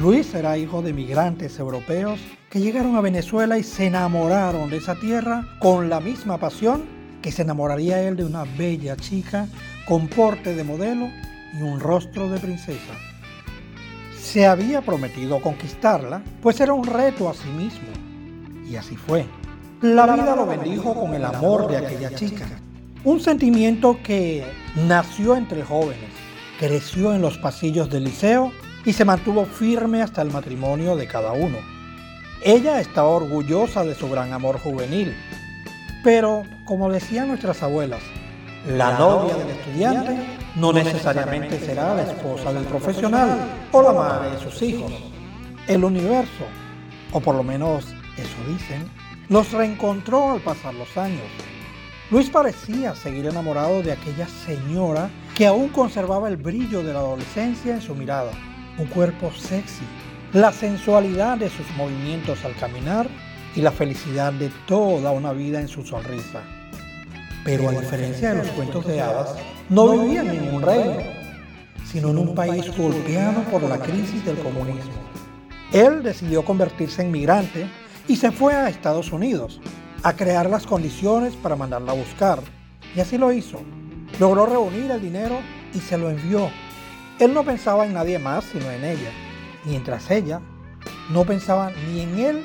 Luis era hijo de migrantes europeos que llegaron a Venezuela y se enamoraron de esa tierra con la misma pasión que se enamoraría él de una bella chica con porte de modelo y un rostro de princesa. Se había prometido conquistarla, pues era un reto a sí mismo. Y así fue. La vida lo bendijo con el amor de aquella chica. Un sentimiento que nació entre jóvenes, creció en los pasillos del liceo y se mantuvo firme hasta el matrimonio de cada uno. Ella estaba orgullosa de su gran amor juvenil, pero como decían nuestras abuelas, la novia del estudiante no necesariamente será la esposa del profesional o la madre de sus hijos. El universo, o por lo menos eso dicen, los reencontró al pasar los años. Luis parecía seguir enamorado de aquella señora que aún conservaba el brillo de la adolescencia en su mirada un cuerpo sexy, la sensualidad de sus movimientos al caminar y la felicidad de toda una vida en su sonrisa. Pero a diferencia de los cuentos de hadas, no vivía en ningún reino, sino en un país golpeado por la crisis del comunismo. Él decidió convertirse en migrante y se fue a Estados Unidos a crear las condiciones para mandarla a buscar. Y así lo hizo. Logró reunir el dinero y se lo envió él no pensaba en nadie más sino en ella, mientras ella no pensaba ni en él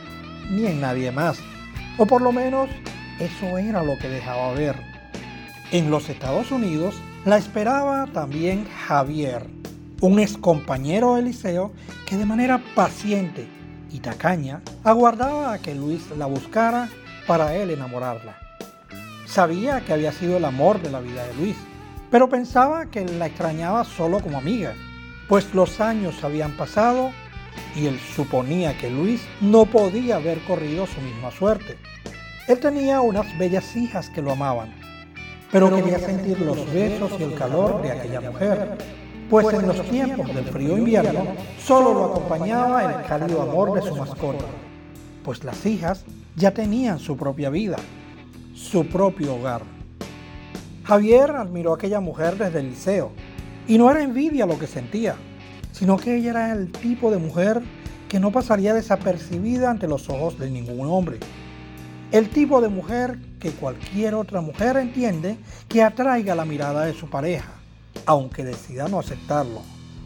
ni en nadie más. O por lo menos eso era lo que dejaba ver. En los Estados Unidos la esperaba también Javier, un ex compañero de liceo que de manera paciente y tacaña aguardaba a que Luis la buscara para él enamorarla. Sabía que había sido el amor de la vida de Luis pero pensaba que la extrañaba solo como amiga, pues los años habían pasado y él suponía que Luis no podía haber corrido su misma suerte. Él tenía unas bellas hijas que lo amaban, pero quería sentir los besos y el calor de aquella mujer, pues en los tiempos del frío invierno solo lo acompañaba el cálido amor de su mascota, pues las hijas ya tenían su propia vida, su propio hogar. Javier admiró a aquella mujer desde el liceo y no era envidia lo que sentía, sino que ella era el tipo de mujer que no pasaría desapercibida ante los ojos de ningún hombre. El tipo de mujer que cualquier otra mujer entiende que atraiga la mirada de su pareja, aunque decida no aceptarlo,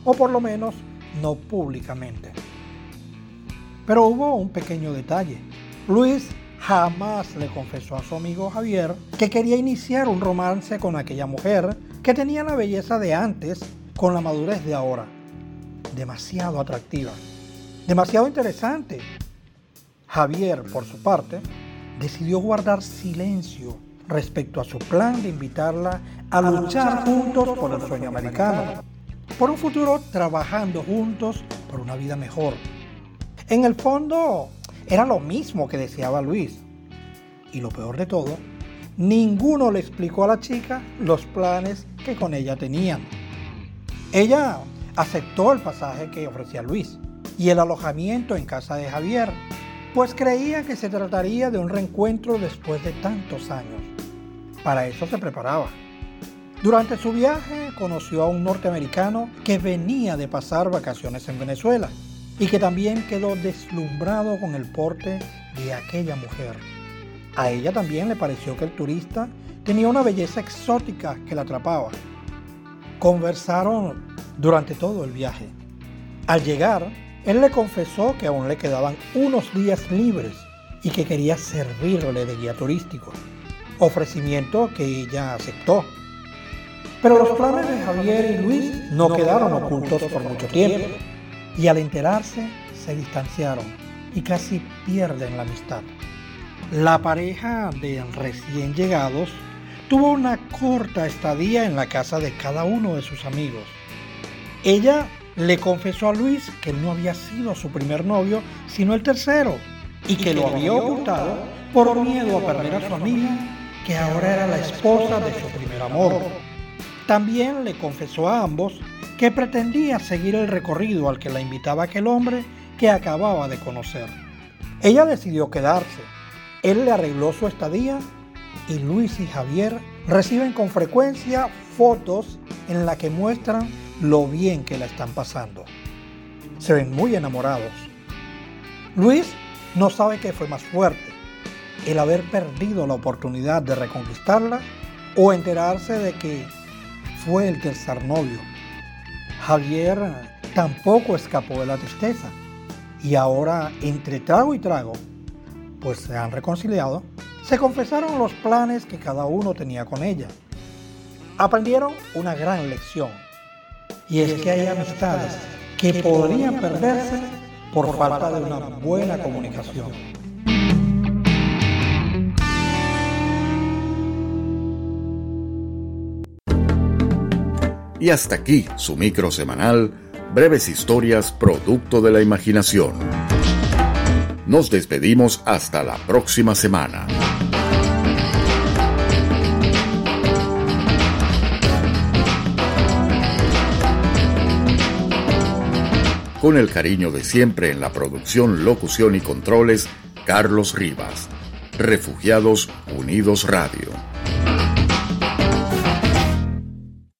o por lo menos no públicamente. Pero hubo un pequeño detalle. Luis jamás le confesó a su amigo Javier que quería iniciar un romance con aquella mujer que tenía la belleza de antes con la madurez de ahora. Demasiado atractiva, demasiado interesante. Javier, por su parte, decidió guardar silencio respecto a su plan de invitarla a luchar juntos por el sueño americano, por un futuro trabajando juntos por una vida mejor. En el fondo, era lo mismo que deseaba Luis. Y lo peor de todo, ninguno le explicó a la chica los planes que con ella tenían. Ella aceptó el pasaje que ofrecía Luis y el alojamiento en casa de Javier, pues creía que se trataría de un reencuentro después de tantos años. Para eso se preparaba. Durante su viaje conoció a un norteamericano que venía de pasar vacaciones en Venezuela y que también quedó deslumbrado con el porte de aquella mujer. A ella también le pareció que el turista tenía una belleza exótica que la atrapaba. Conversaron durante todo el viaje. Al llegar, él le confesó que aún le quedaban unos días libres y que quería servirle de guía turístico, ofrecimiento que ella aceptó. Pero los planes de Javier y Luis no quedaron ocultos por mucho tiempo y al enterarse se distanciaron y casi pierden la amistad. La pareja de recién llegados tuvo una corta estadía en la casa de cada uno de sus amigos. Ella le confesó a Luis que no había sido su primer novio, sino el tercero, y que lo había ocultado por miedo a perder a su amiga, que ahora era la esposa de su primer amor. También le confesó a ambos que pretendía seguir el recorrido al que la invitaba aquel hombre que acababa de conocer. Ella decidió quedarse. Él le arregló su estadía y Luis y Javier reciben con frecuencia fotos en las que muestran lo bien que la están pasando. Se ven muy enamorados. Luis no sabe qué fue más fuerte, el haber perdido la oportunidad de reconquistarla o enterarse de que fue el tercer novio. Javier tampoco escapó de la tristeza y ahora entre trago y trago, pues se han reconciliado, se confesaron los planes que cada uno tenía con ella. Aprendieron una gran lección y es que hay amistades que podrían perderse por falta de una buena comunicación. Y hasta aquí su micro semanal, breves historias producto de la imaginación. Nos despedimos hasta la próxima semana. Con el cariño de siempre en la producción, locución y controles, Carlos Rivas. Refugiados Unidos Radio.